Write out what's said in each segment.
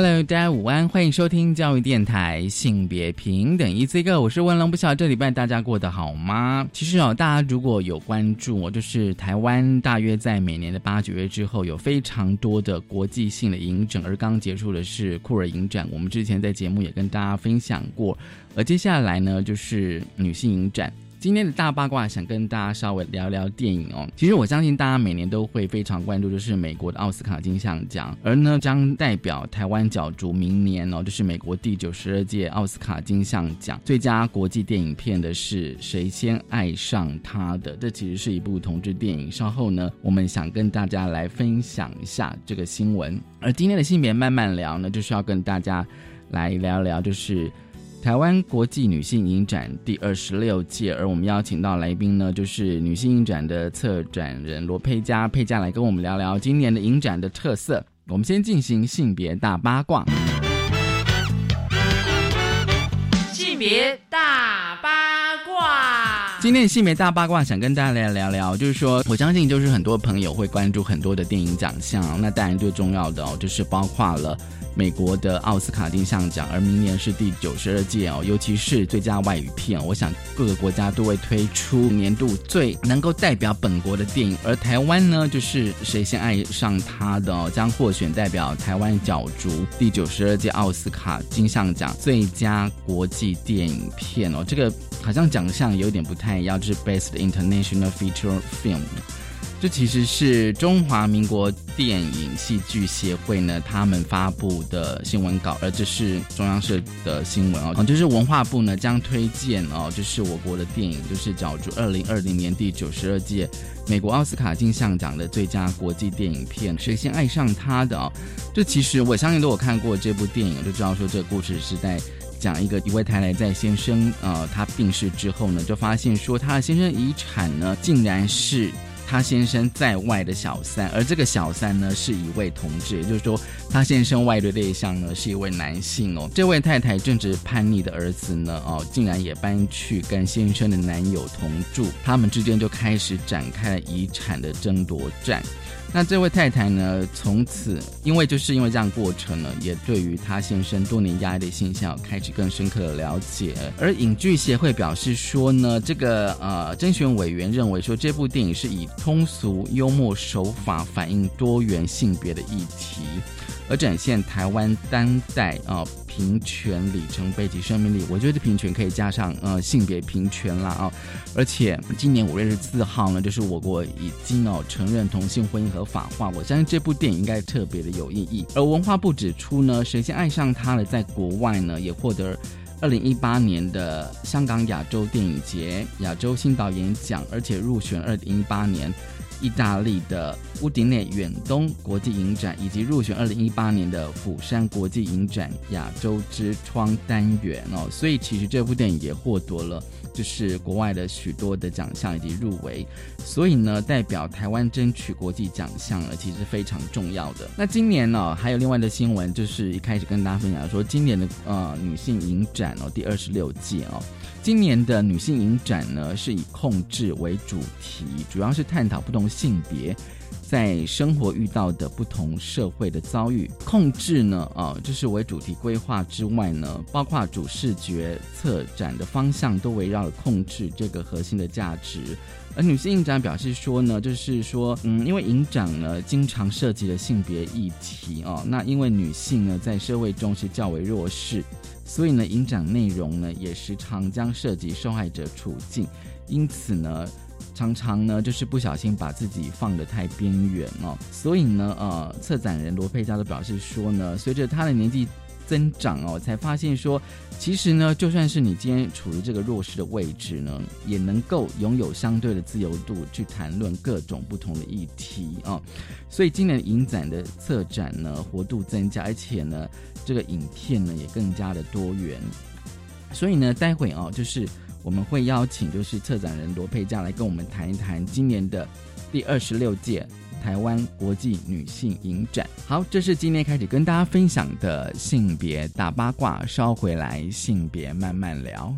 Hello，大家午安，欢迎收听教育电台性别平等 Easy Go，我是文龙，不晓得这礼拜大家过得好吗？其实哦，大家如果有关注，就是台湾大约在每年的八九月之后，有非常多的国际性的影展，而刚结束的是酷儿影展，我们之前在节目也跟大家分享过，而接下来呢就是女性影展。今天的大八卦，想跟大家稍微聊聊电影哦。其实我相信大家每年都会非常关注，就是美国的奥斯卡金像奖，而呢将代表台湾角逐明年哦，就是美国第九十二届奥斯卡金像奖最佳国际电影片的是谁先爱上他的？这其实是一部同志电影。稍后呢，我们想跟大家来分享一下这个新闻。而今天的性别慢慢聊呢，就是要跟大家来聊聊，就是。台湾国际女性影展第二十六届，而我们邀请到来宾呢，就是女性影展的策展人罗佩佳，佩佳来跟我们聊聊今年的影展的特色。我们先进行性别大八卦。性别大八卦，今天的性别大八卦想跟大家来聊聊，就是说，我相信就是很多朋友会关注很多的电影奖项，那当然最重要的哦，就是包括了。美国的奥斯卡金像奖，而明年是第九十二届哦，尤其是最佳外语片，我想各个国家都会推出年度最能够代表本国的电影，而台湾呢，就是谁先爱上他的，将获选代表台湾角逐第九十二届奥斯卡金像奖最佳国际电影片哦，这个好像奖项有点不太一样，就是 Best International Feature Film。这其实是中华民国电影戏剧协会呢，他们发布的新闻稿，而这是中央社的新闻哦，就是文化部呢将推荐哦，就是我国的电影，就是角逐二零二零年第九十二届美国奥斯卡金像奖的最佳国际电影片《谁先爱上他》的哦，这其实我相信都有看过这部电影，就知道说这个故事是在讲一个一位太太在先生呃他病逝之后呢，就发现说他的先生遗产呢竟然是。他先生在外的小三，而这个小三呢是一位同志，也就是说，他先生外的对象呢是一位男性哦。这位太太正值叛逆的儿子呢，哦，竟然也搬去跟先生的男友同住，他们之间就开始展开了遗产的争夺战。那这位太太呢？从此，因为就是因为这样过程呢，也对于她先生多年压抑的现象开始更深刻的了解。而影剧协会表示说呢，这个呃，甄选委员认为说，这部电影是以通俗幽默手法反映多元性别的议题。而展现台湾当代啊平权里程碑及生命力，我觉得平权可以加上呃性别平权啦啊，而且今年五月十四号呢，就是我国已经哦承认同性婚姻合法化，我相信这部电影应该特别的有意义。而文化部指出呢，谁先爱上他了，在国外呢也获得二零一八年的香港亚洲电影节亚洲新导演奖，而且入选二零一八年。意大利的乌迪内远东国际影展，以及入选二零一八年的釜山国际影展亚洲之窗单元哦，所以其实这部电影也获得了就是国外的许多的奖项以及入围，所以呢，代表台湾争取国际奖项呢，其实非常重要的。那今年呢，还有另外的新闻，就是一开始跟大家分享说，今年的呃女性影展哦，第二十六届哦。今年的女性影展呢，是以控制为主题，主要是探讨不同性别在生活遇到的不同社会的遭遇。控制呢，啊，就是为主题规划之外呢，包括主视觉策展的方向都围绕了控制这个核心的价值。而女性影展表示说呢，就是说，嗯，因为影展呢经常涉及了性别议题哦，那因为女性呢在社会中是较为弱势。所以呢，影展内容呢也时常将涉及受害者处境，因此呢，常常呢就是不小心把自己放得太边缘哦。所以呢，呃，策展人罗佩佳都表示说呢，随着他的年纪增长哦，才发现说，其实呢，就算是你今天处于这个弱势的位置呢，也能够拥有相对的自由度去谈论各种不同的议题啊。所以今年影展的策展呢，活度增加，而且呢，这个影片呢也更加的多元。所以呢，待会哦，就是我们会邀请就是策展人罗佩佳来跟我们谈一谈今年的第二十六届。台湾国际女性影展，好，这是今天开始跟大家分享的性别大八卦，稍回来性别慢慢聊。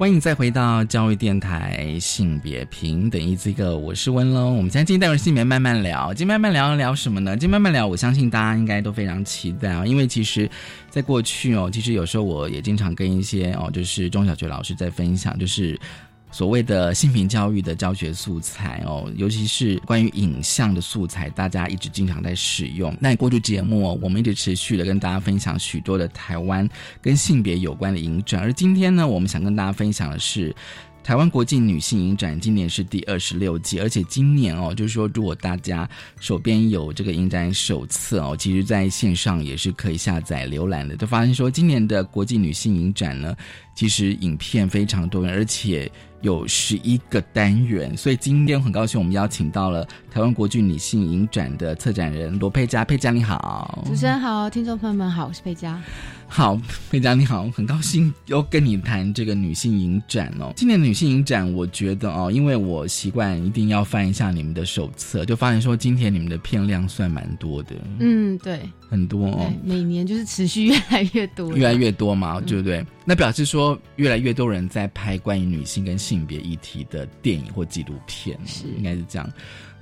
欢迎再回到教育电台性别平等一这个，我是温龙。我们今天带着性别慢慢聊，今天慢慢聊聊什么呢？今天慢慢聊，我相信大家应该都非常期待啊，因为其实，在过去哦，其实有时候我也经常跟一些哦，就是中小学老师在分享，就是。所谓的性平教育的教学素材哦，尤其是关于影像的素材，大家一直经常在使用。那过去节目，我们一直持续的跟大家分享许多的台湾跟性别有关的影展，而今天呢，我们想跟大家分享的是。台湾国际女性影展今年是第二十六届，而且今年哦，就是说，如果大家手边有这个影展手册哦，其实在线上也是可以下载浏览的。就发现说，今年的国际女性影展呢，其实影片非常多，而且有十一个单元。所以今天很高兴，我们邀请到了台湾国际女性影展的策展人罗佩佳。佩佳你好，主持人好，听众朋友们好，我是佩佳。好，佩佳你好，很高兴又跟你谈这个女性影展哦。今年女性影展，我觉得哦，因为我习惯一定要翻一下你们的手册，就发现说今天你们的片量算蛮多的。嗯，对，很多哦，每年就是持续越来越多，越来越多嘛，对不对？那表示说越来越多人在拍关于女性跟性别议题的电影或纪录片，是应该是这样。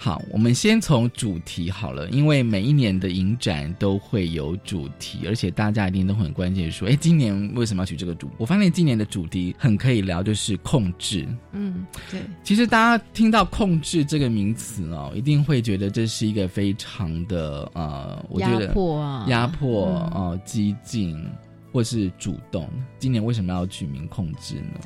好，我们先从主题好了，因为每一年的影展都会有主题，而且大家一定都很关键，说，哎，今年为什么要取这个主？我发现今年的主题很可以聊，就是控制。嗯，对。其实大家听到控制这个名词哦，一定会觉得这是一个非常的呃，我觉得压迫啊，压迫哦，激进或是主动。今年为什么要取名控制呢？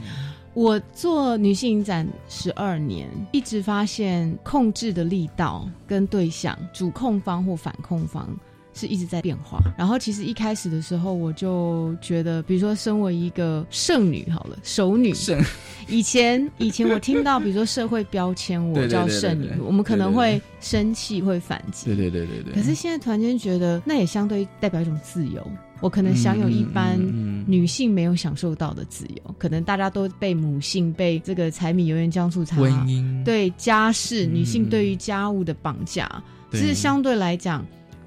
我做女性影展十二年，一直发现控制的力道跟对象，主控方或反控方是一直在变化。然后其实一开始的时候，我就觉得，比如说身为一个剩女，好了，熟女，以前以前我听到，比如说社会标签，我叫 剩女，我们可能会生气，会反击。对对对对对。可是现在突然间觉得，那也相对代表一种自由。我可能享有一般女性没有享受到的自由，可能大家都被母性、被这个柴米油盐酱醋茶、婚姻。对家事、女性对于家务的绑架，其实相对来讲，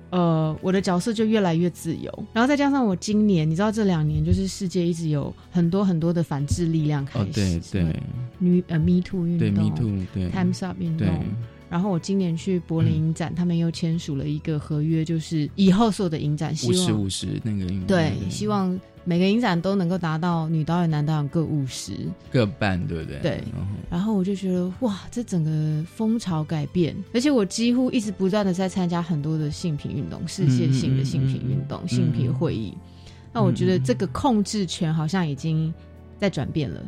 呃，我的角色就越来越自由。然后再加上我今年，你知道这两年就是世界一直有很多很多的反制力量开始，对对，女呃 Me Too 运动，对 Me Too，对。Times Up 运动。然后我今年去柏林影展，他们又签署了一个合约，就是以后所有的影展，五十五十那个对，希望每个影展都能够达到女导演、男导演各五十，各半，对不对？对。然后我就觉得哇，这整个风潮改变，而且我几乎一直不断的在参加很多的性平运动、世界性的性平运动、性平会议。那我觉得这个控制权好像已经在转变了。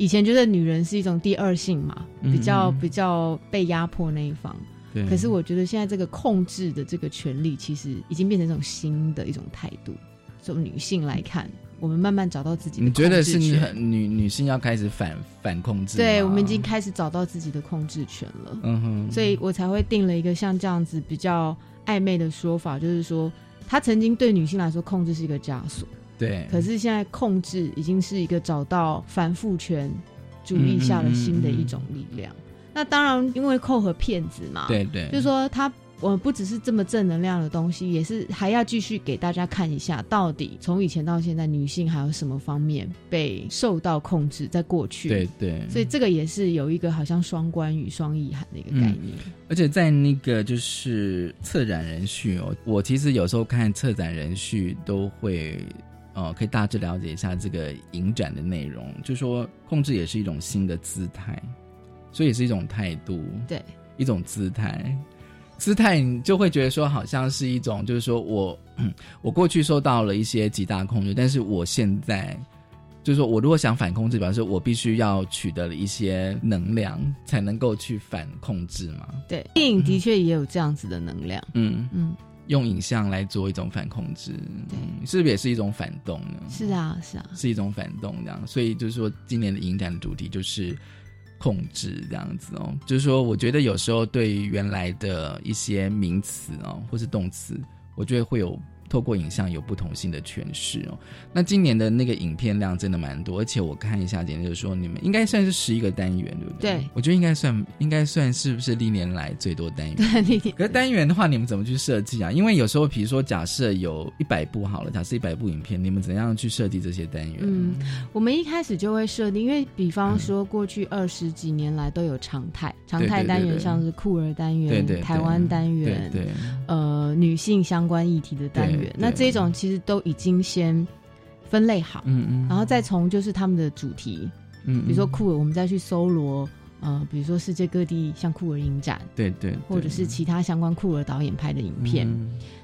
以前觉得女人是一种第二性嘛，比较比较被压迫那一方。对。可是我觉得现在这个控制的这个权利，其实已经变成一种新的一种态度。从女性来看，我们慢慢找到自己的。你觉得是女女女性要开始反反控制？对，我们已经开始找到自己的控制权了。嗯哼。所以我才会定了一个像这样子比较暧昧的说法，就是说，他曾经对女性来说，控制是一个枷锁。对，可是现在控制已经是一个找到反复权主义下的新的一种力量。那当然，因为扣和骗子嘛，对对，就是说他。我不只是这么正能量的东西，也是还要继续给大家看一下，到底从以前到现在，女性还有什么方面被受到控制？在过去，对对，所以这个也是有一个好像双关语、双意涵的一个概念。而且在那个就是策展人序哦，我其实有时候看策展人序都会，呃，可以大致了解一下这个影展的内容。就说控制也是一种新的姿态，所以也是一种态度，对，一种姿态。姿态，你就会觉得说，好像是一种，就是说我，我过去受到了一些极大控制，但是我现在，就是说我如果想反控制，表示我必须要取得了一些能量，才能够去反控制嘛。对，电影的确也有这样子的能量。嗯嗯，用影像来做一种反控制，嗯，是不是也是一种反动呢？是啊，是啊，是一种反动这样。所以就是说，今年的影展的主题就是。控制这样子哦，就是说，我觉得有时候对于原来的一些名词哦，或是动词，我觉得会有透过影像有不同性的诠释哦。那今年的那个影片量真的蛮多，而且我看一下，简直就是说你们应该算是十一个单元，对不对？对，我觉得应该算应该算是不是历年来最多单元？对。可是单元的话，你们怎么去设计啊？因为有时候，比如说假设有一百部好了，假设一百部影片，你们怎样去设计这些单元？嗯，我们一开始就会设定，因为比方说过去二十几年来都有常态，常态单元像是酷儿单元、台湾单元，对，呃，女性相关议题的单元，那这种其实都已经先分类好，嗯嗯，然后再从就是他们的主题，嗯，比如说酷儿，我们再去搜罗。呃，比如说世界各地像酷儿影展，对对，或者是其他相关酷儿导演拍的影片，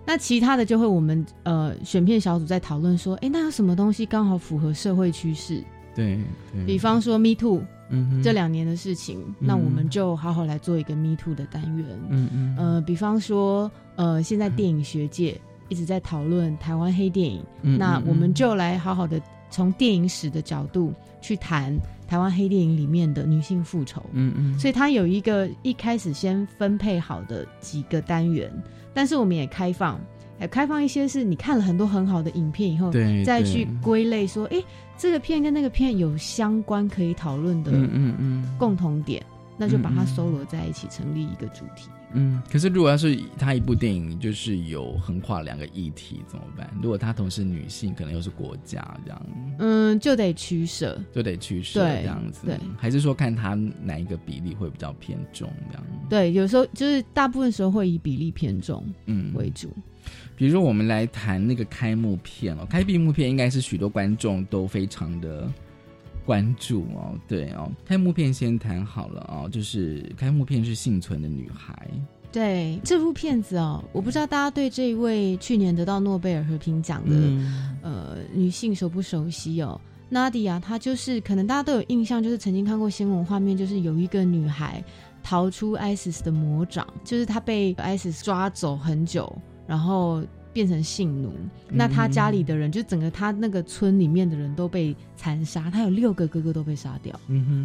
那其他的就会我们呃选片小组在讨论说，哎，那有什么东西刚好符合社会趋势？对，比方说 Me Too，嗯，这两年的事情，那我们就好好来做一个 Me Too 的单元，嗯嗯，呃，比方说呃现在电影学界一直在讨论台湾黑电影，那我们就来好好的从电影史的角度去谈。台湾黑电影里面的女性复仇，嗯嗯，所以它有一个一开始先分配好的几个单元，但是我们也开放，还开放一些是你看了很多很好的影片以后，对，再去归类说，哎，这个片跟那个片有相关可以讨论的，嗯嗯嗯，共同点，那就把它搜罗在一起，成立一个主题。嗯，可是如果要是他一部电影就是有横跨两个议题怎么办？如果他同时女性，可能又是国家这样，嗯，就得取舍，就得取舍这样子，对，还是说看他哪一个比例会比较偏重这样？对，有时候就是大部分时候会以比例偏重嗯为主。比如说我们来谈那个开幕片哦，开闭幕片应该是许多观众都非常的。关注哦，对哦，开幕片先谈好了哦，就是开幕片是幸存的女孩。对这部片子哦，我不知道大家对这一位去年得到诺贝尔和平奖的呃女性熟不熟悉哦？娜迪亚，她就是可能大家都有印象，就是曾经看过新闻画面，就是有一个女孩逃出 ISIS 的魔掌，就是她被 ISIS 抓走很久，然后。变成性奴，那他家里的人就整个他那个村里面的人都被残杀，他有六个哥哥都被杀掉，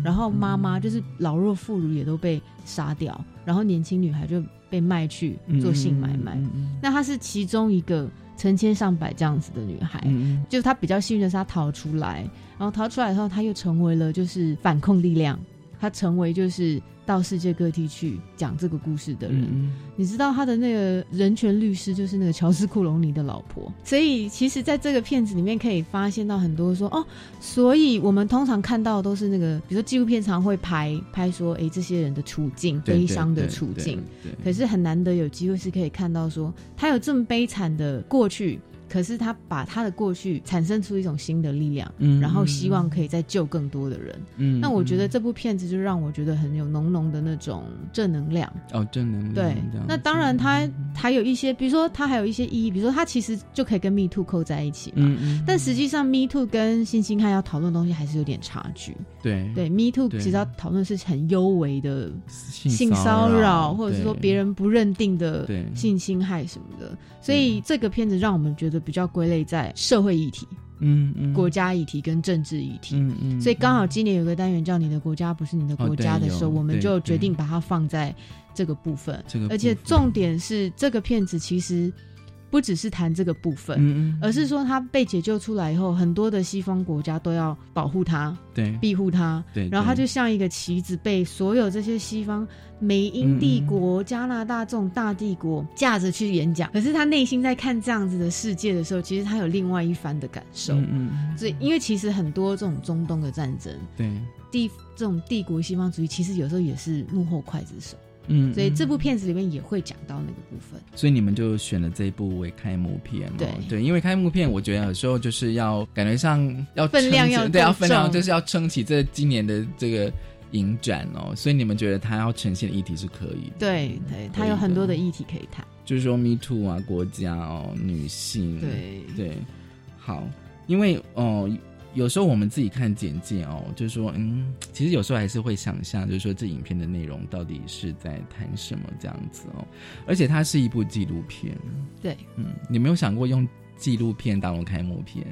然后妈妈就是老弱妇孺也都被杀掉，然后年轻女孩就被卖去做性买卖，那她是其中一个成千上百这样子的女孩，就她比较幸运的是她逃出来，然后逃出来以后，她又成为了就是反控力量，她成为就是。到世界各地去讲这个故事的人，你知道他的那个人权律师就是那个乔斯库隆尼的老婆，所以其实在这个片子里面可以发现到很多说哦，所以我们通常看到都是那个，比如说纪录片常会拍拍说，哎，这些人的处境悲伤的处境，可是很难得有机会是可以看到说他有这么悲惨的过去。可是他把他的过去产生出一种新的力量，嗯，然后希望可以再救更多的人，嗯，那我觉得这部片子就让我觉得很有浓浓的那种正能量。哦，正能量对。那当然，他还有一些，比如说他还有一些意义，比如说他其实就可以跟 Me Too 扣在一起，嗯嗯。但实际上，Me Too 跟新星汉要讨论的东西还是有点差距，对。对。Me Too 其实要讨论是很幽微的性骚扰，或者是说别人不认定的性侵害什么的，所以这个片子让我们觉得。比较归类在社会议题，嗯嗯，国家议题跟政治议题，嗯嗯，所以刚好今年有个单元叫“你的国家不是你的国家”的时候，我们就决定把它放在这个部分，而且重点是这个片子其实。不只是谈这个部分，而是说他被解救出来以后，很多的西方国家都要保护他，对，庇护他，对，然后他就像一个棋子，被所有这些西方美英帝国、加拿大这种大帝国架着去演讲。可是他内心在看这样子的世界的时候，其实他有另外一番的感受。嗯嗯，所以因为其实很多这种中东的战争，对。帝这种帝国西方主义，其实有时候也是幕后刽子手。嗯，所以这部片子里面也会讲到那个部分，所以你们就选了这一部为开幕片。对。对，因为开幕片，我觉得有时候就是要感觉上要分量要对要分量，就是要撑起这今年的这个影展哦。所以你们觉得它要呈现的议题是可以的，对对，它有很多的议题可以谈，就是说 Me Too 啊，国家哦，女性，对。对，好，因为哦。有时候我们自己看简介哦，就是说，嗯，其实有时候还是会想象，就是说这影片的内容到底是在谈什么这样子哦。而且它是一部纪录片，对，嗯，你没有想过用纪录片当开幕片？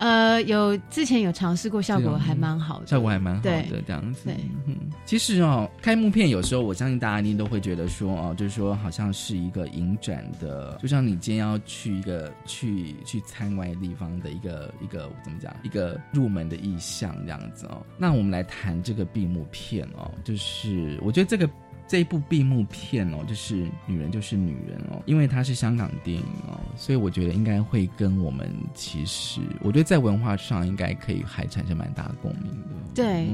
呃，有之前有尝试过，效果还蛮好的，效果还蛮好的这样子。对，嗯，其实哦，开幕片有时候我相信大家一定都会觉得说哦，就是说好像是一个影展的，就像你今天要去一个去去参观地方的一个一个怎么讲，一个入门的意向这样子哦。那我们来谈这个闭幕片哦，就是我觉得这个。这一部闭幕片哦，就是女人就是女人哦，因为它是香港电影哦，所以我觉得应该会跟我们其实，我觉得在文化上应该可以还产生蛮大的共鸣的。对，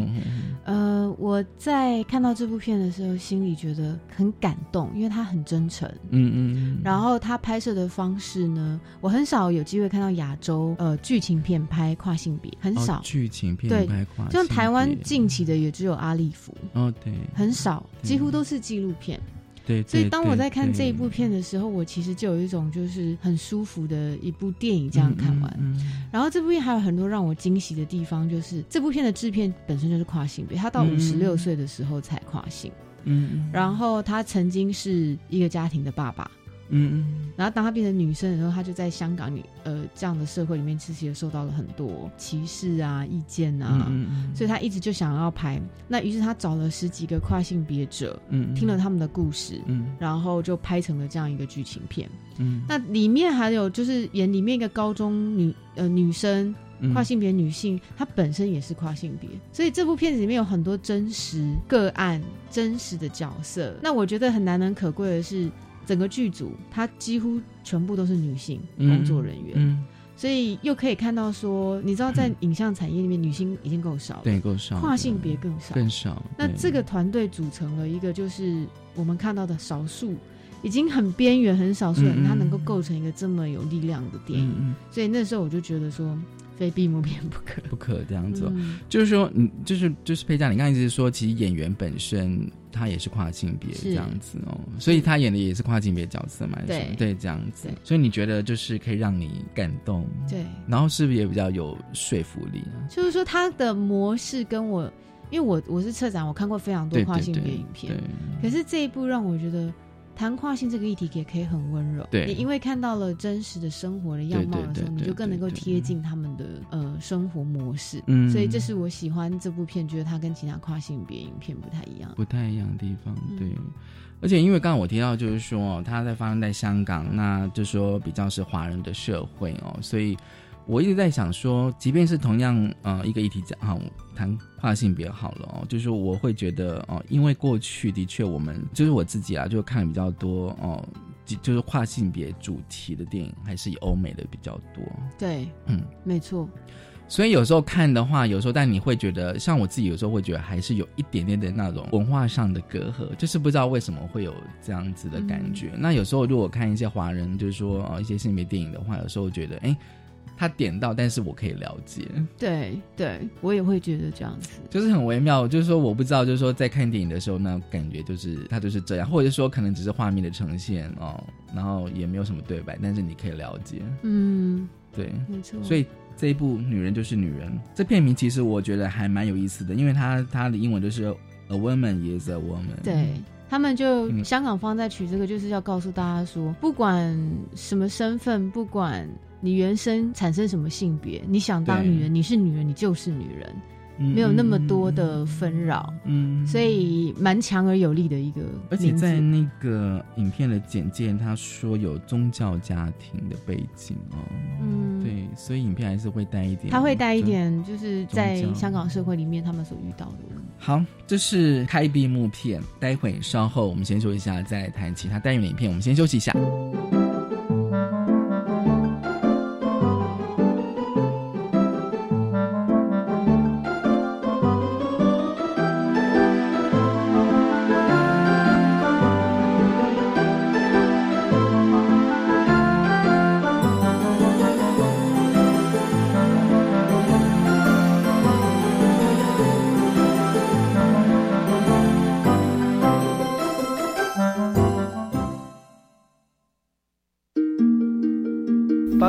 呃，我在看到这部片的时候，心里觉得很感动，因为他很真诚。嗯嗯。然后他拍摄的方式呢，我很少有机会看到亚洲呃剧情片拍跨性别，很少剧情片拍跨，像台湾近期的也只有阿利福。哦，对，很少，几乎都。是纪录片，对，所以当我在看这一部片的时候，我其实就有一种就是很舒服的一部电影这样看完。然后这部片还有很多让我惊喜的地方，就是这部片的制片本身就是跨性别，他到五十六岁的时候才跨性，嗯，然后他曾经是一个家庭的爸爸。嗯嗯，然后当她变成女生的时候，她就在香港女呃这样的社会里面，其实也受到了很多歧视啊、意见啊，所以她一直就想要拍。那于是她找了十几个跨性别者，嗯，听了他们的故事，嗯，然后就拍成了这样一个剧情片。嗯，那里面还有就是演里面一个高中女呃女生跨性别女性，她本身也是跨性别，所以这部片子里面有很多真实个案、真实的角色。那我觉得很难能可贵的是。整个剧组，它几乎全部都是女性工作人员，所以又可以看到说，你知道，在影像产业里面，女性已经够少了，对，够少，跨性别更少，更少。那这个团队组成了一个，就是我们看到的少数，已经很边缘、很少数人，他能够构成一个这么有力量的电影。所以那时候我就觉得说。非闭幕片不可，不可这样子。就是说，你就是就是佩佳，你刚才一直说，其实演员本身他也是跨性别这样子哦，所以他演的也是跨性别角色嘛，对对，这样子。所以你觉得就是可以让你感动，对，然后是不是也比较有说服力啊？就是说他的模式跟我，因为我我是策展，我看过非常多跨性别影片，可是这一部让我觉得。谈跨性这个议题也可以很温柔，对，你因为看到了真实的生活的样貌的时候，你就更能够贴近他们的呃生活模式。嗯，所以这是我喜欢这部片，觉得它跟其他跨性别影片不太一样，不太一样的地方。对，而且因为刚刚我提到就是说，它在发生在香港，那就说比较是华人的社会哦，所以。我一直在想说，即便是同样呃一个议题讲哈，谈跨性别好了哦，就是我会觉得哦，因为过去的确我们就是我自己啊，就看比较多哦，就是跨性别主题的电影，还是以欧美的比较多。对，嗯，没错。所以有时候看的话，有时候但你会觉得，像我自己有时候会觉得，还是有一点点的那种文化上的隔阂，就是不知道为什么会有这样子的感觉。那有时候如果看一些华人，就是说呃一些性别电影的话，有时候觉得哎。他点到，但是我可以了解。对对，我也会觉得这样子，就是很微妙。就是说，我不知道，就是说，在看电影的时候，那感觉就是他就是这样，或者说可能只是画面的呈现哦，然后也没有什么对白，但是你可以了解。嗯，对，没错。所以这一部《女人就是女人》这片名，其实我觉得还蛮有意思的，因为它它的英文就是 A woman is a woman。对他们就香港方在取这个，就是要告诉大家说，不管什么身份，不管。你原生产生什么性别？你想当女人，你是女人，你就是女人，没有那么多的纷扰，嗯，所以蛮强而有力的一个。而且在那个影片的简介，他说有宗教家庭的背景哦，嗯，对，所以影片还是会带一点，他会带一点，就是在香港社会里面他们所遇到的。好，这是开闭幕片，待会稍后我们先说一下，再谈其他单元影片。我们先休息一下。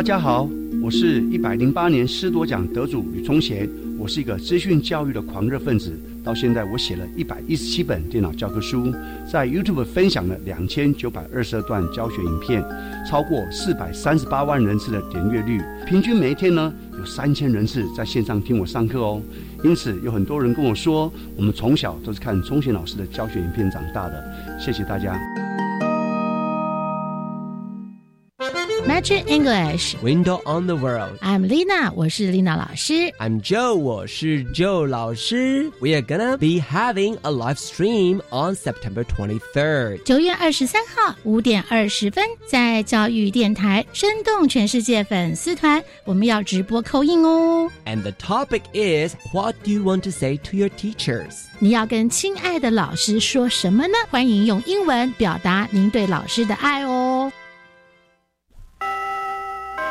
大家好，我是一百零八年师铎奖得主吕崇贤。我是一个资讯教育的狂热分子，到现在我写了一百一十七本电脑教科书，在 YouTube 分享了两千九百二十二段教学影片，超过四百三十八万人次的点阅率，平均每一天呢有。三千人次在线上听我上课哦。因此，有很多人跟我说，我们从小都是看钟贤老师的教学影片长大的。谢谢大家。Magic English Window on the World. I'm Lina，我是 Lina 老师。I'm Joe，我是 Joe 老师。We are gonna be having a live stream on September 23rd. 九月二十三号五点二十分，在教育电台生动全世界粉丝团，我们要直播扣印哦。And the topic is What do you want to say to your teachers? 你要跟亲爱的老师说什么呢？欢迎用英文表达您对老师的爱哦。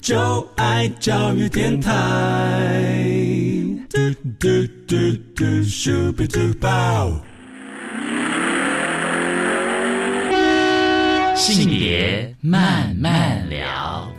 就爱教育电台。性别慢慢聊，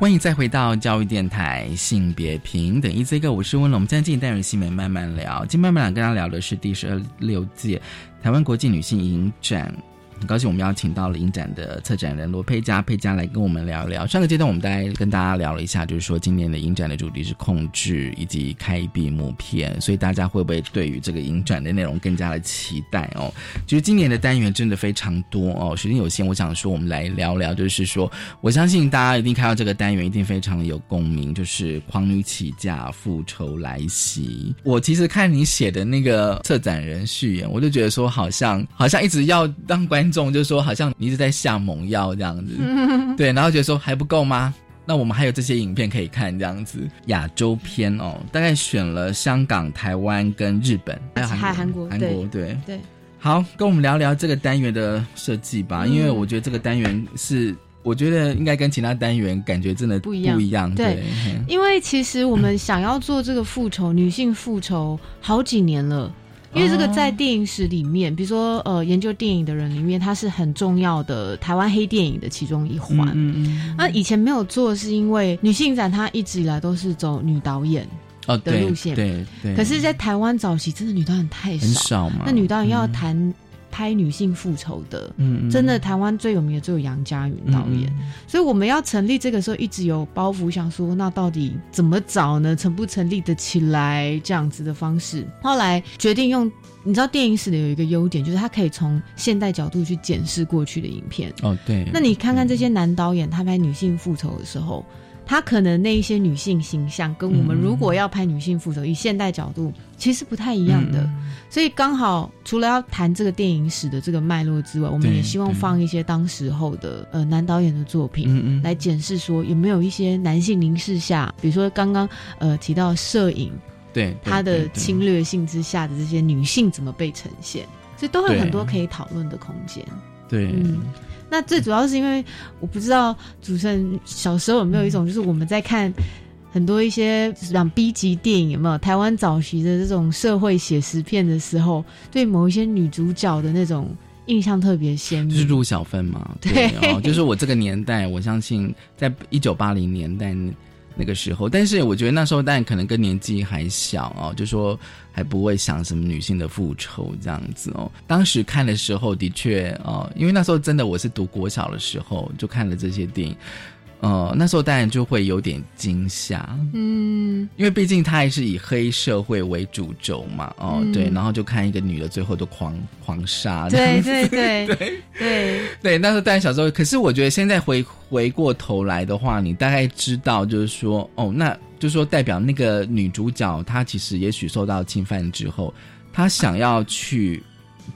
欢迎再回到教育电台性别平等。一 Z 哥，我是温龙，我们今天进单元性别慢慢聊。今天慢慢聊跟大家聊的是第十二六届台湾国际女性影展。很高兴我们邀请到了影展的策展人罗佩佳，佩佳来跟我们聊一聊。上个阶段我们大概跟大家聊了一下，就是说今年的影展的主题是控制以及开闭幕片，所以大家会不会对于这个影展的内容更加的期待哦？其实今年的单元真的非常多哦，时间有限，我想说我们来聊聊，就是说我相信大家一定看到这个单元一定非常的有共鸣，就是狂女起驾，复仇来袭。我其实看你写的那个策展人序言，我就觉得说好像好像一直要让观众就说，好像你一直在下猛药这样子，对，然后觉得说还不够吗？那我们还有这些影片可以看，这样子。亚洲片哦，大概选了香港、台湾跟日本，还有韩国，韩国对对。好，跟我们聊聊这个单元的设计吧，因为我觉得这个单元是，我觉得应该跟其他单元感觉真的不一样，不一样。对，因为其实我们想要做这个复仇，女性复仇好几年了。因为这个在电影史里面，比如说呃，研究电影的人里面，它是很重要的台湾黑电影的其中一环。嗯嗯。那以前没有做，是因为女性展它一直以来都是走女导演哦的路线。对对。可是，在台湾早期，真的女导演太少。很少嘛。那女导演要谈。拍女性复仇的，嗯，真的台湾最有名的只有杨家云导演，所以我们要成立这个时候一直有包袱，想说那到底怎么找呢？成不成立得起来这样子的方式？后来决定用，你知道电影史的有一个优点，就是它可以从现代角度去检视过去的影片。哦，对。那你看看这些男导演，他拍女性复仇的时候。他可能那一些女性形象跟我们如果要拍女性复仇以现代角度，其实不太一样的。所以刚好除了要谈这个电影史的这个脉络之外，我们也希望放一些当时候的呃男导演的作品来检视说有没有一些男性凝视下，比如说刚刚呃提到摄影，对他的侵略性之下的这些女性怎么被呈现，所以都有很多可以讨论的空间。对，嗯。那最主要是因为我不知道主持人小时候有没有一种，就是我们在看很多一些讲 B 级电影，有没有？台湾早期的这种社会写实片的时候，对某一些女主角的那种印象特别鲜明，就是陆小芬嘛，对，就是我这个年代，我相信在一九八零年代。那个时候，但是我觉得那时候，但可能跟年纪还小哦，就说还不会想什么女性的复仇这样子哦。当时看的时候，的确哦，因为那时候真的我是读国小的时候就看了这些电影，呃，那时候当然就会有点惊吓，嗯，因为毕竟他还是以黑社会为主轴嘛，哦，对，然后就看一个女的最后都狂狂杀，对对对 对。对。对，那时候当然小时候，可是我觉得现在回回过头来的话，你大概知道就是说，哦，那就是说代表那个女主角她其实也许受到侵犯之后，她想要去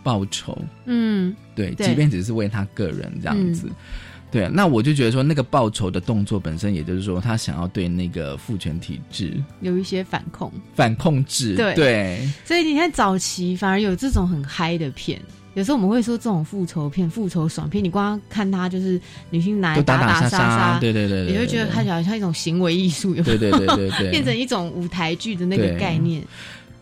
报仇，嗯，对，即便只是为她个人这样子。对，那我就觉得说，那个报仇的动作本身，也就是说，他想要对那个父权体制有一些反控、反控制。对对，所以你看早期反而有这种很嗨的片，有时候我们会说这种复仇片、复仇爽片，你光看他就是女性男打打杀杀，对对对，你会觉得看起来像一种行为艺术，对对对对对，变成一种舞台剧的那个概念。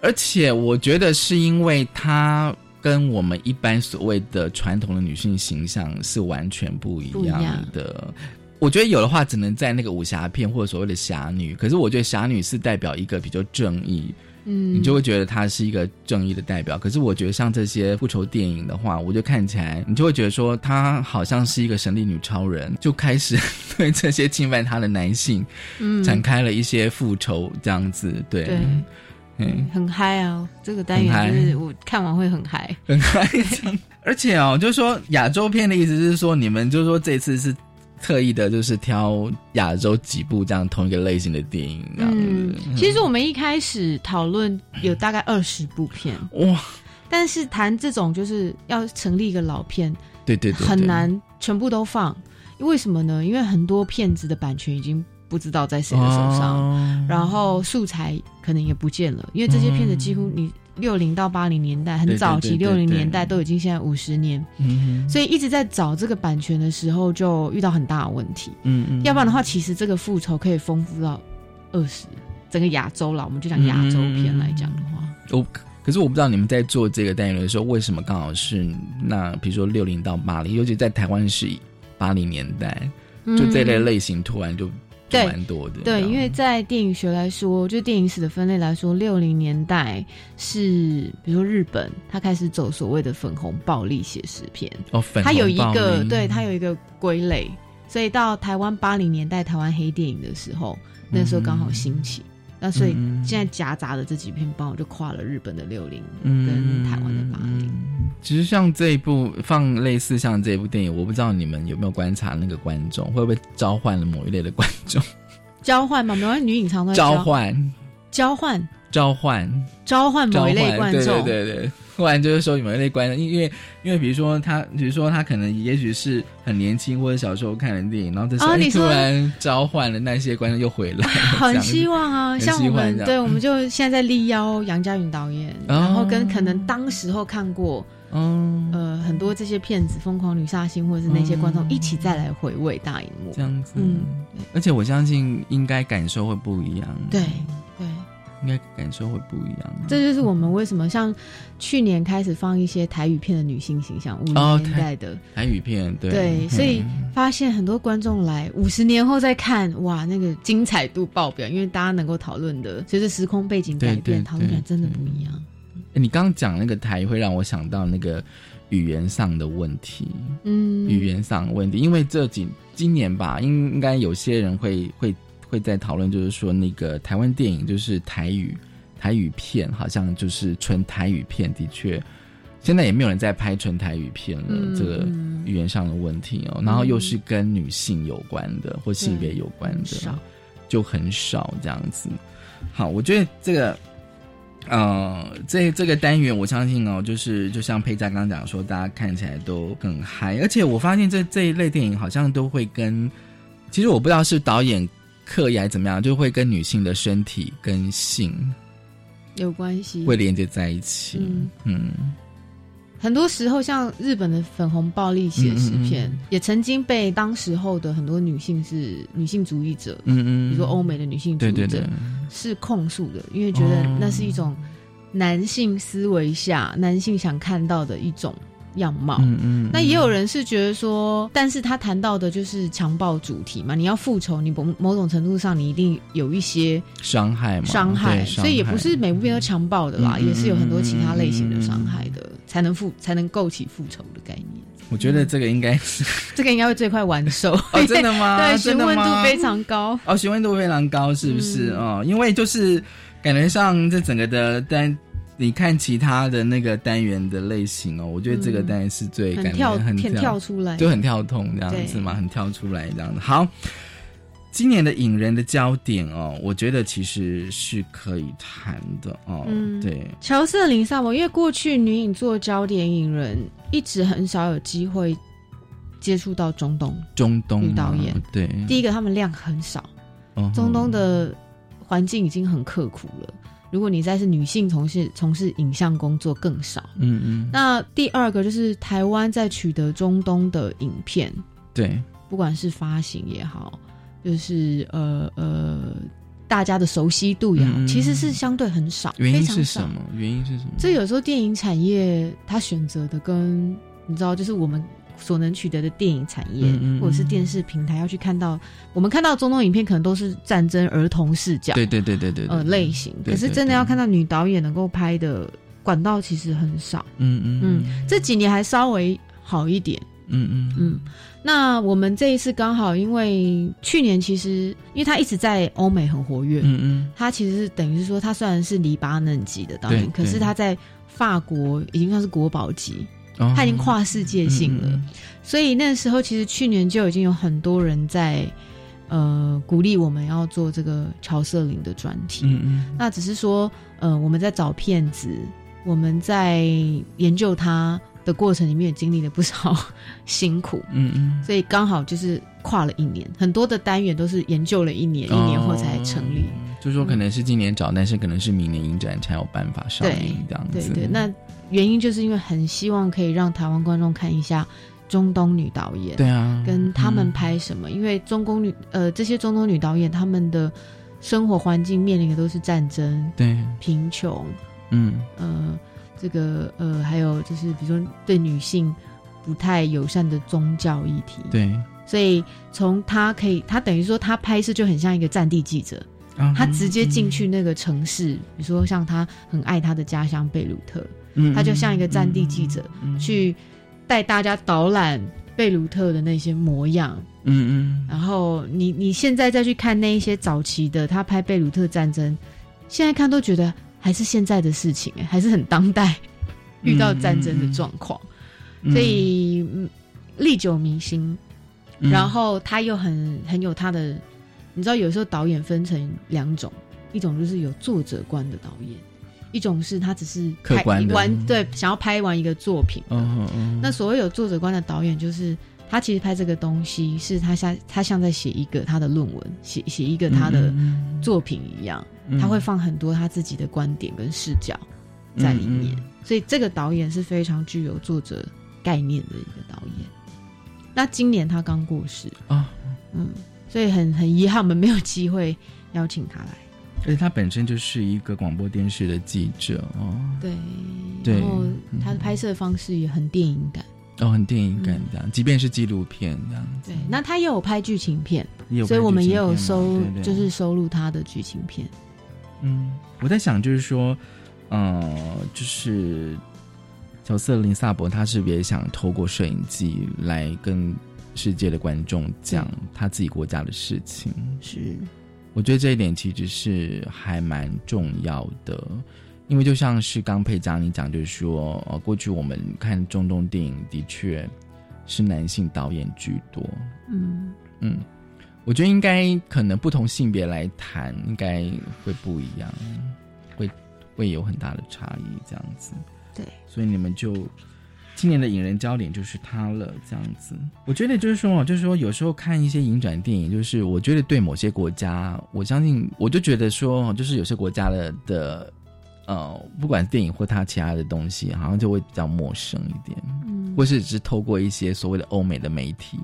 而且我觉得是因为他。跟我们一般所谓的传统的女性形象是完全不一样的。我觉得有的话，只能在那个武侠片或者所谓的侠女。可是我觉得侠女是代表一个比较正义，嗯，你就会觉得她是一个正义的代表。可是我觉得像这些复仇电影的话，我就看起来你就会觉得说她好像是一个神力女超人，就开始 对这些侵犯她的男性，嗯，展开了一些复仇这样子，对。嗯，很嗨啊！这个单元就是我看完会很嗨，很嗨。而且哦，就是说亚洲片的意思是说，你们就是说这次是特意的，就是挑亚洲几部这样同一个类型的电影。嗯，其实我们一开始讨论有大概二十部片哇，但是谈这种就是要成立一个老片，对对对，很难全部都放。为什么呢？因为很多片子的版权已经。不知道在谁的手上，然后素材可能也不见了，因为这些片子几乎你六零到八零年代很早期，六零年代都已经现在五十年，所以一直在找这个版权的时候就遇到很大的问题。嗯嗯，要不然的话，其实这个复仇可以丰富到二十整个亚洲了。我们就讲亚洲片来讲的话，我可是我不知道你们在做这个单元的时候，为什么刚好是那比如说六零到八零，尤其在台湾是八零年代，就这类类型突然就。对，蛮多的。对，因为在电影学来说，就电影史的分类来说，六零年代是，比如说日本，它开始走所谓的粉红暴力写实片。哦，粉它有一个，对，它有一个归类。所以到台湾八零年代台湾黑电影的时候，那时候刚好兴起。那所以现在夹杂的这几片包就跨了日本的六零跟台湾的八零。其实像这一部放类似像这一部电影，我不知道你们有没有观察那个观众会不会召唤了某一类的观众？交换吗？没有，女影常在交换，交换，召唤，召唤某一类观众。对对对。突然就是说某一类观众，因为因为比如说他，比如说他可能也许是很年轻或者小时候看的电影，然后这时候突然召唤了那些观众又回来，很希望啊，像我们对，我们就现在在力邀杨家云导演，然后跟可能当时候看过，嗯呃很多这些片子《疯狂女煞星》或者是那些观众一起再来回味大荧幕，这样子，嗯，而且我相信应该感受会不一样，对对。应该感受会不一样，这就是我们为什么像去年开始放一些台语片的女性形象，五零年代的。台语片，对。对，所以发现很多观众来五十年后再看，哇，那个精彩度爆表，因为大家能够讨论的随着时空背景改变，讨论起来真的不一样。你刚刚讲那个台会让我想到那个语言上的问题，嗯，语言上的问题，因为这几今年吧，应应该有些人会会。会在讨论，就是说那个台湾电影就是台语台语片，好像就是纯台语片。的确，现在也没有人在拍纯台语片了。这个语言上的问题哦，然后又是跟女性有关的或性别有关的，就很少这样子。好，我觉得这个，呃，这这个单元，我相信哦，就是就像佩佳刚刚讲说，大家看起来都更嗨，而且我发现这这一类电影好像都会跟，其实我不知道是导演。刻意还怎么样，就会跟女性的身体跟性有关系，会连接在一起。嗯，很多时候像日本的粉红暴力写实片，也曾经被当时候的很多女性是女性主义者，嗯嗯，比如说欧美的女性主义者是控诉的，因为觉得那是一种男性思维下男性想看到的一种。样貌，嗯嗯，那也有人是觉得说，但是他谈到的就是强暴主题嘛，你要复仇，你某某种程度上你一定有一些伤害嘛，伤害，所以也不是每部片都强暴的啦，也是有很多其他类型的伤害的，才能复才能构起复仇的概念。我觉得这个应该是，这个应该会最快完售。哦，真的吗？对，询问度非常高。哦，询问度非常高，是不是？哦，因为就是感觉上这整个的单，你看其他的那个单元的类型哦，我觉得这个单元是最很跳很跳出来，就很跳痛这样子嘛，很跳出来这样子。好。今年的引人的焦点哦，我觉得其实是可以谈的哦。嗯，对，乔瑟琳·萨博，因为过去女影做焦点引人，一直很少有机会接触到中东中东女导演。对，第一个他们量很少，中东的环境已经很刻苦了。如果你再是女性从事从事影像工作，更少。嗯嗯。那第二个就是台湾在取得中东的影片，对，不管是发行也好。就是呃呃，大家的熟悉度也好，其实是相对很少。原因是什么？原因是什么？这有时候电影产业它选择的跟你知道，就是我们所能取得的电影产业或者是电视平台要去看到，我们看到中东影片可能都是战争儿童视角，对对对对对，呃类型。可是真的要看到女导演能够拍的管道其实很少。嗯嗯嗯，这几年还稍微好一点。嗯嗯嗯。那我们这一次刚好，因为去年其实，因为他一直在欧美很活跃，嗯嗯，他其实是等于是说，他虽然是黎巴嫩籍的导演，可是他在法国已经算是国宝级，他已经跨世界性了。所以那时候其实去年就已经有很多人在呃鼓励我们要做这个乔瑟琳的专题，嗯嗯，那只是说呃我们在找片子，我们在研究它。的过程里面也经历了不少辛苦，嗯嗯，所以刚好就是跨了一年，很多的单元都是研究了一年，一年后才成立。就说可能是今年找，但是可能是明年影展才有办法上映这样子。对对，那原因就是因为很希望可以让台湾观众看一下中东女导演，对啊，跟他们拍什么？因为中东女呃这些中东女导演，他们的生活环境面临的都是战争，对，贫穷，嗯。呃。这个呃，还有就是，比如说对女性不太友善的宗教议题，对，所以从他可以，他等于说他拍摄就很像一个战地记者，他直接进去那个城市，比如说像他很爱他的家乡贝鲁特，他就像一个战地记者去带大家导览贝鲁特的那些模样，嗯嗯，然后你你现在再去看那一些早期的他拍贝鲁特战争，现在看都觉得。还是现在的事情哎，还是很当代，遇到战争的状况，所以历久弥新。然后他又很很有他的，你知道，有时候导演分成两种，一种就是有作者观的导演，一种是他只是拍完对想要拍完一个作品。嗯嗯。那所谓有作者观的导演，就是他其实拍这个东西是他像他像在写一个他的论文，写写一个他的作品一样。他会放很多他自己的观点跟视角在里面，所以这个导演是非常具有作者概念的一个导演。那今年他刚过世啊，嗯，所以很很遗憾，我们没有机会邀请他来。而且他本身就是一个广播电视的记者哦，对，然后他的拍摄方式也很电影感。哦，很电影感这样，即便是纪录片这样子。对，那他也有拍剧情片，所以我们也有收，就是收录他的剧情片。嗯，我在想，就是说，呃，就是乔瑟琳·萨博，他是不是也想透过摄影机来跟世界的观众讲他自己国家的事情？是，我觉得这一点其实是还蛮重要的，因为就像是刚佩佳你讲，就是说，呃，过去我们看中东电影的确是男性导演居多，嗯嗯。我觉得应该可能不同性别来谈，应该会不一样，会会有很大的差异，这样子。对，所以你们就今年的引人焦点就是他了，这样子。我觉得就是说，就是说，有时候看一些影展电影，就是我觉得对某些国家，我相信我就觉得说，就是有些国家的的呃，不管电影或他其他的东西，好像就会比较陌生一点，嗯，或是只是透过一些所谓的欧美的媒体。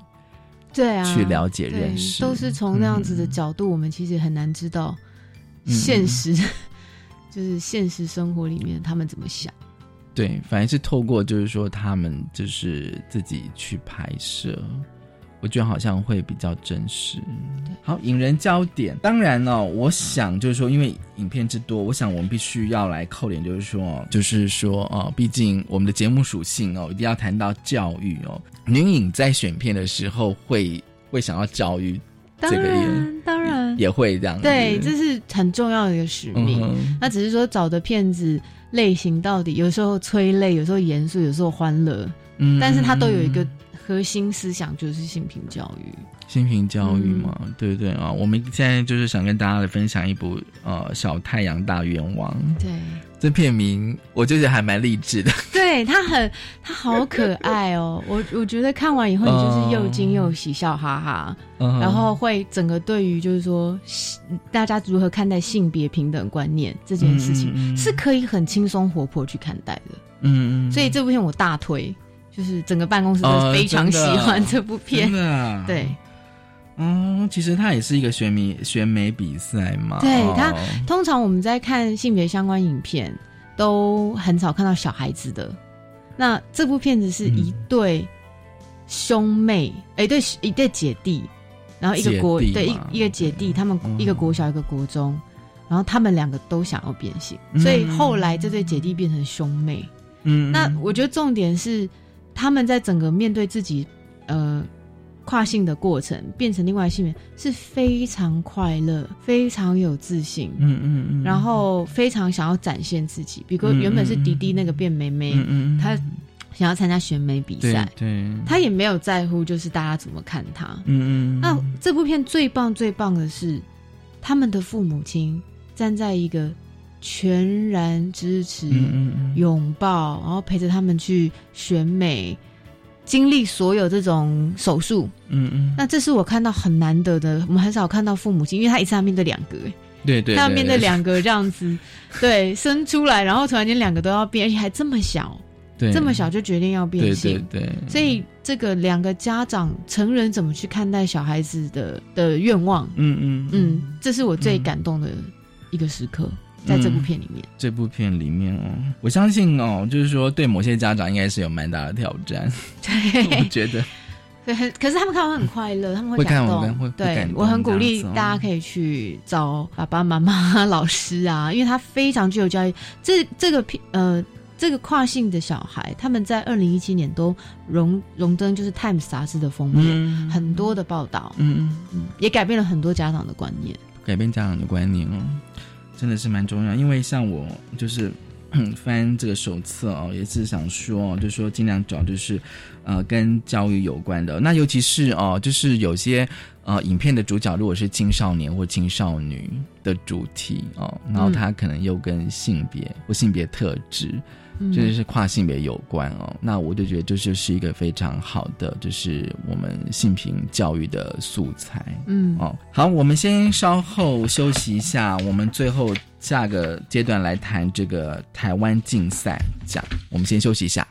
对啊，去了解认识，都是从那样子的角度，我们其实很难知道现实，就是现实生活里面他们怎么想。对，反而是透过就是说他们就是自己去拍摄，我觉得好像会比较真实。好，引人焦点。当然呢，我想就是说，因为影片之多，我想我们必须要来扣点，就是说，就是说，哦，毕竟我们的节目属性哦，一定要谈到教育哦。女影在选片的时候会会想要教育，当然当然也会这样。对，这是很重要的一个使命。那只是说找的片子类型到底，有时候催泪，有时候严肃，有时候欢乐。嗯，但是它都有一个。核心思想就是性平教育，性平教育嘛，对不对啊？我们现在就是想跟大家来分享一部呃《小太阳大愿望》。对，这片名我就是还蛮励志的。对他很，他好可爱哦！我我觉得看完以后，你就是又惊又喜，笑哈哈，然后会整个对于就是说大家如何看待性别平等观念这件事情，是可以很轻松活泼去看待的。嗯嗯，所以这部片我大推。就是整个办公室都非常喜欢这部片，对，嗯，其实它也是一个选美选美比赛嘛。对它，通常我们在看性别相关影片，都很少看到小孩子的。那这部片子是一对兄妹，哎，对，一对姐弟，然后一个国对一一个姐弟，他们一个国小一个国中，然后他们两个都想要变性，所以后来这对姐弟变成兄妹。嗯，那我觉得重点是。他们在整个面对自己，呃，跨性的过程，变成另外性别是非常快乐，非常有自信，嗯嗯嗯，然后非常想要展现自己。比如原本是迪迪那个变妹妹，嗯嗯，她想要参加选美比赛，对，她也没有在乎就是大家怎么看她，嗯嗯。那这部片最棒最棒的是，他们的父母亲站在一个。全然支持、拥抱，然后陪着他们去选美，经历所有这种手术。嗯嗯，那这是我看到很难得的。我们很少看到父母亲，因为他一次要面对两个，对对，他要面对两个这样子，对，生出来，然后突然间两个都要变，而且还这么小，对，这么小就决定要变性，对，所以这个两个家长成人怎么去看待小孩子的的愿望？嗯嗯嗯，这是我最感动的一个时刻。在这部片里面，这部片里面哦，我相信哦，就是说对某些家长应该是有蛮大的挑战。对，我觉得，对，可是他们看完很快乐，他们会感动。会对我很鼓励大家可以去找爸爸妈妈、老师啊，因为他非常具有教育。这这个片呃，这个跨性的小孩，他们在二零一七年都荣荣登就是《Times》杂志的封面，很多的报道，嗯嗯，也改变了很多家长的观念，改变家长的观念哦。真的是蛮重要，因为像我就是 翻这个手册哦，也是想说，就是说尽量找就是，呃，跟教育有关的。那尤其是哦，就是有些呃影片的主角如果是青少年或青少女的主题哦，然后他可能又跟性别或性别特质。就是跨性别有关哦，那我就觉得这就是一个非常好的，就是我们性平教育的素材。嗯，哦，好，我们先稍后休息一下，我们最后下个阶段来谈这个台湾竞赛奖。我们先休息一下。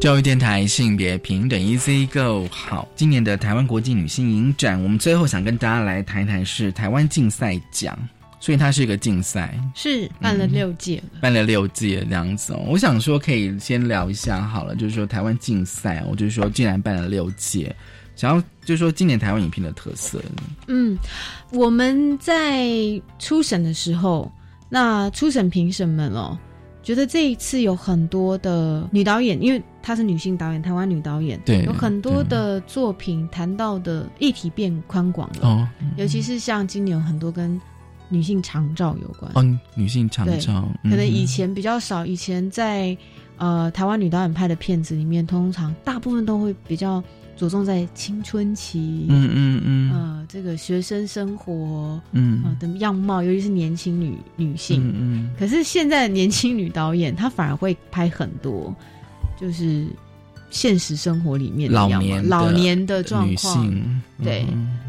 教育电台性别平等 Easy Go。好，今年的台湾国际女性影展，我们最后想跟大家来谈一谈是台湾竞赛奖，所以它是一个竞赛，是办了六届了，办了六届这样子哦。我想说，可以先聊一下好了，就是说台湾竞赛，我就是说竟然办了六届，想要就是说今年台湾影片的特色。嗯，我们在初审的时候，那初审评审们哦。觉得这一次有很多的女导演，因为她是女性导演，台湾女导演，对，有很多的作品谈到的议题变宽广了。哦，尤其是像今年有很多跟女性长照有关。哦，女性长照，可能以前比较少。以前在呃台湾女导演拍的片子里面，通常大部分都会比较。着重在青春期，嗯嗯嗯，呃，这个学生生活，嗯啊的样貌，尤其是年轻女女性，嗯嗯。可是现在的年轻女导演，她反而会拍很多，就是现实生活里面老年老年的状况，对，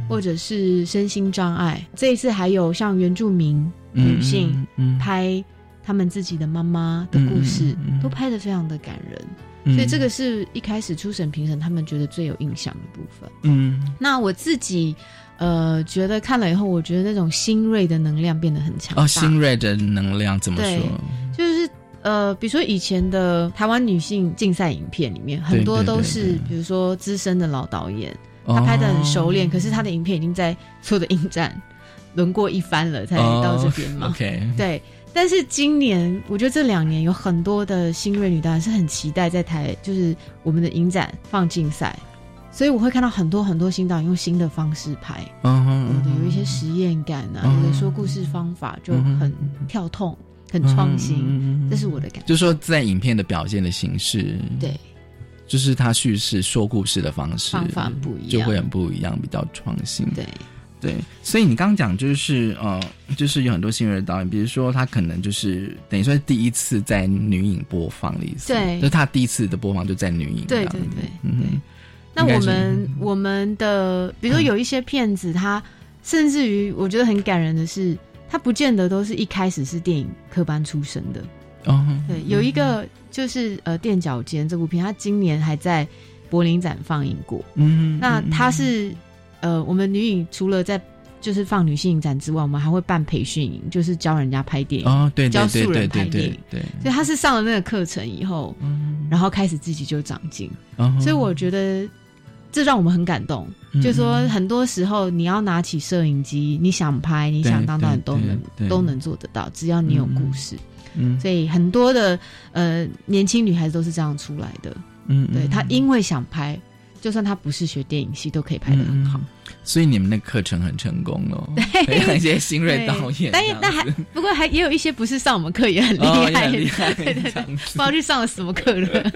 或者是身心障碍。这一次还有像原住民女性拍他们自己的妈妈的故事，都拍的非常的感人。所以这个是一开始初审评审他们觉得最有印象的部分。嗯，那我自己呃觉得看了以后，我觉得那种新锐的能量变得很强。哦，新锐的能量怎么说？就是呃，比如说以前的台湾女性竞赛影片里面，很多都是比如说资深的老导演，他拍的很熟练，可是他的影片已经在所有的影展轮过一番了，才到这边嘛。OK，对。但是今年，我觉得这两年有很多的新锐女导演是很期待在台，就是我们的影展放竞赛，所以我会看到很多很多新导演用新的方式拍，嗯有的有一些实验感啊，有的说故事方法就很跳痛、很创新，这是我的感觉。就说在影片的表现的形式，对，就是他叙事说故事的方式方法不一样，就会很不一样，比较创新，对。对，所以你刚刚讲就是呃，就是有很多新人导演，比如说他可能就是等于说第一次在女影播放的意思，对，就是他第一次的播放就在女影，对对对，嗯。那我们我们的比如说有一些片子，他甚至于我觉得很感人的是，他不见得都是一开始是电影科班出身的，哦，对，有一个就是呃垫脚尖这部片，他今年还在柏林展放映过，嗯，那他是。呃，我们女影除了在就是放女性影展之外，我们还会办培训营，就是教人家拍电影，哦，对，教素人拍电影，对。所以他是上了那个课程以后，嗯，然后开始自己就长进，所以我觉得这让我们很感动。就说很多时候你要拿起摄影机，你想拍，你想当导演都能都能做得到，只要你有故事。嗯，所以很多的呃年轻女孩子都是这样出来的。嗯，对她因为想拍。就算她不是学电影系，都可以拍的很好。所以你们的课程很成功哦，培养一些新锐导演。但但还不过还也有一些不是上我们课也很厉害，厉害，对对对，不知道去上了什么课了。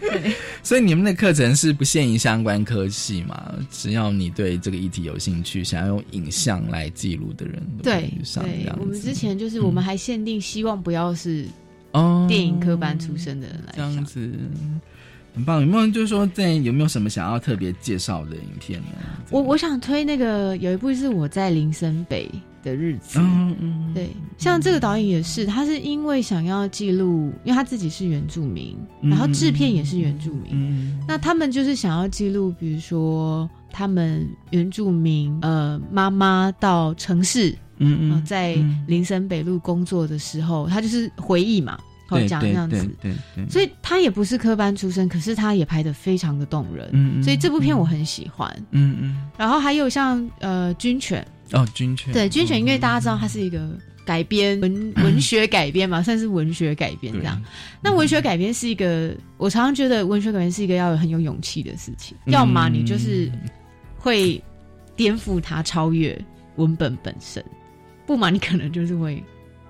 对，所以你们的课程是不限于相关科系嘛？只要你对这个议题有兴趣，想要用影像来记录的人，对对。我们之前就是我们还限定，希望不要是哦电影科班出身的人来这样子。很棒，有没有就是说在有没有什么想要特别介绍的影片呢？我我想推那个有一部是我在林森北的日子，嗯嗯，对，像这个导演也是，他是因为想要记录，因为他自己是原住民，然后制片也是原住民，那他们就是想要记录，比如说他们原住民呃妈妈到城市，嗯嗯，在林森北路工作的时候，他就是回忆嘛。讲这样子，对对，所以他也不是科班出身，可是他也拍的非常的动人，嗯所以这部片我很喜欢，嗯嗯。然后还有像呃军犬。哦军犬，对军犬，因为大家知道它是一个改编文文学改编嘛，算是文学改编这样。那文学改编是一个，我常常觉得文学改编是一个要有很有勇气的事情，要么你就是会颠覆它，超越文本本身，不嘛你可能就是会。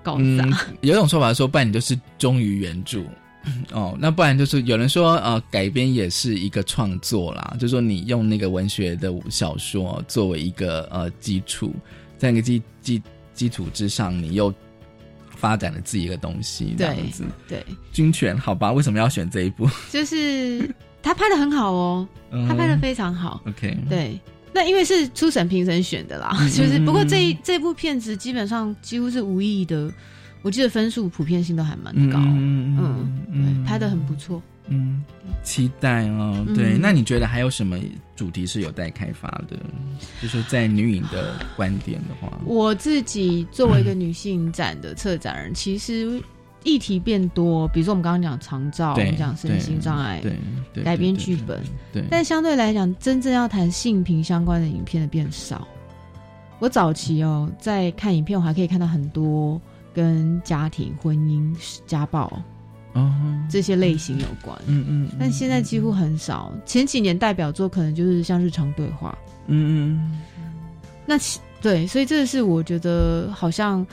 嗯，有一种说法说，不然你就是忠于原著 哦，那不然就是有人说，呃，改编也是一个创作啦，就说你用那个文学的小说作为一个呃基础，在那个基基基础之上，你又发展了自己一个东西，这样子。对，军犬，好吧，为什么要选这一部？就是他拍的很好哦，他拍的非常好。OK，对。那因为是初审评审选的啦，就是不过这这部片子基本上几乎是无意的我记得分数普遍性都还蛮高，嗯，对，拍的很不错，嗯，期待哦。对，那你觉得还有什么主题是有待开发的？就是在女影的观点的话，我自己作为一个女性展的策展人，其实议题变多，比如说我们刚刚讲长照，我们讲身心障碍，对，改编剧本，对，但相对来讲，真正要谈性平相关的影片的变少。我早期哦，在看影片，我还可以看到很多跟家庭、婚姻、家暴，这些类型有关。嗯嗯，但现在几乎很少。前几年代表作可能就是像日常对话。嗯嗯，那对，所以这是我觉得好像。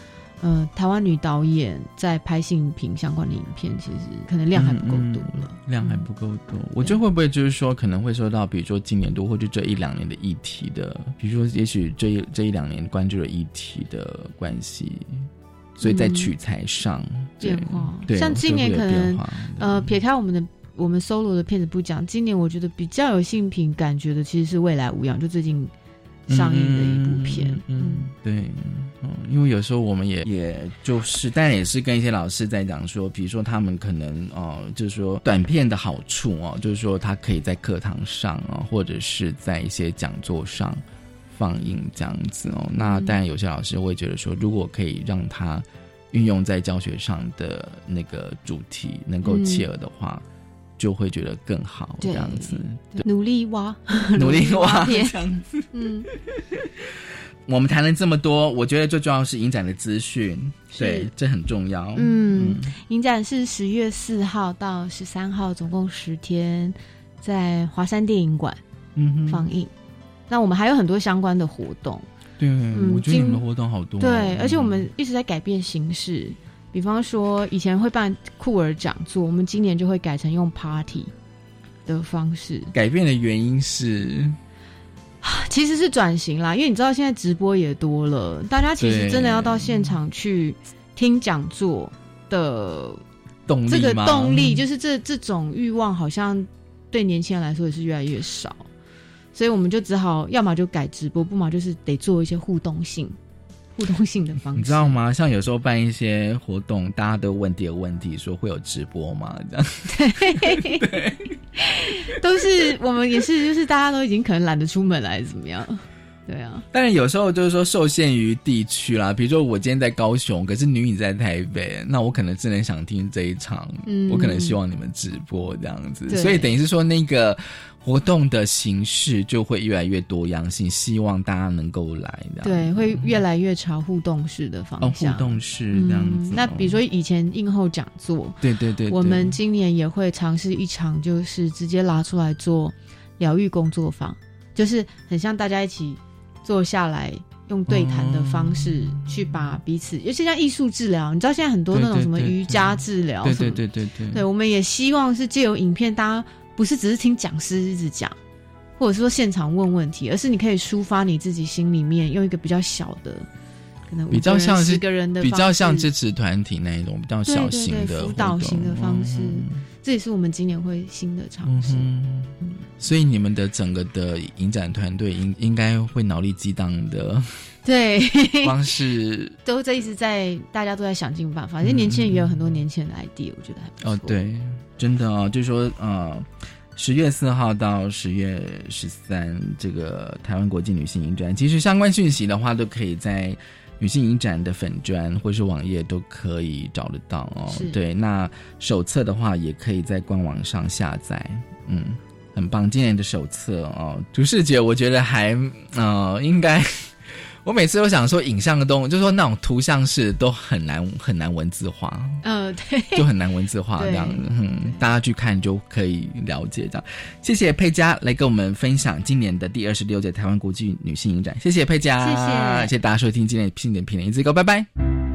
呃，台湾女导演在拍性平相关的影片，其实可能量还不够多了，量还不够多。我觉得会不会就是说，可能会受到，比如说今年度或者这一两年的议题的，比如说也许这一这一两年关注的议题的关系，所以在取材上变化。对，像今年可能呃，撇开我们的我们 solo 的片子不讲，今年我觉得比较有性品感觉的，其实是未来无恙，就最近。上映的一部片，嗯，对，嗯，因为有时候我们也也就是，但也是跟一些老师在讲说，比如说他们可能哦，就是说短片的好处哦，就是说他可以在课堂上啊，或者是在一些讲座上放映这样子哦。那当然有些老师会觉得说，如果可以让他运用在教学上的那个主题能够切合的话。就会觉得更好，这样子，努力挖，努力挖，这样子。嗯，我们谈了这么多，我觉得最重要是影展的资讯，对，这很重要。嗯，影展是十月四号到十三号，总共十天，在华山电影馆嗯放映。那我们还有很多相关的活动，对，我觉得你们的活动好多，对，而且我们一直在改变形式。比方说，以前会办酷儿讲座，我们今年就会改成用 party 的方式。改变的原因是，其实是转型啦。因为你知道，现在直播也多了，大家其实真的要到现场去听讲座的动力，这个动力就是这这种欲望，好像对年轻人来说也是越来越少。所以我们就只好，要么就改直播，不嘛就是得做一些互动性。互动性的方式，你知道吗？像有时候办一些活动，大家都问第二个问题，说会有直播吗？这样，对，都是我们也是，就是大家都已经可能懒得出门了，还是，怎么样？对啊。但是有时候就是说受限于地区啦，比如说我今天在高雄，可是女影在台北，那我可能真的想听这一场，我可能希望你们直播这样子，所以等于是说那个。活动的形式就会越来越多样性，希望大家能够来。对，会越来越朝互动式的方向。互动式这样子。那比如说以前映后讲座，对对对，我们今年也会尝试一场，就是直接拉出来做疗愈工作坊，就是很像大家一起坐下来，用对谈的方式去把彼此，尤其像艺术治疗，你知道现在很多那种什么瑜伽治疗，对对对对对。对，我们也希望是借由影片，大家。不是只是听讲师一直讲，或者是说现场问问题，而是你可以抒发你自己心里面，用一个比较小的，可能比较像是个人的，比较像支持团体那一种比较小型的辅导型的方式。这也是我们今年会新的尝试。所以你们的整个的影展团队应应该会脑力激荡的，对，方式 都在一直在大家都在想尽办法。因为年轻人也有很多年轻人的 idea，我觉得还不错。哦，对。真的哦，就是说，呃，十月四号到十月十三，这个台湾国际女性影展，其实相关讯息的话，都可以在女性影展的粉砖或是网页都可以找得到哦。对，那手册的话，也可以在官网上下载。嗯，很棒，今年的手册哦，主视觉我觉得还，呃，应该。我每次都想说，影像的东西，就是说那种图像式都很难很难文字化，呃，对，就很难文字化这样子。嗯，大家去看就可以了解这样。谢谢佩佳来跟我们分享今年的第二十六届台湾国际女性影展，谢谢佩佳，谢谢，谢谢大家收听今天的评点评点，一字哥，拜拜。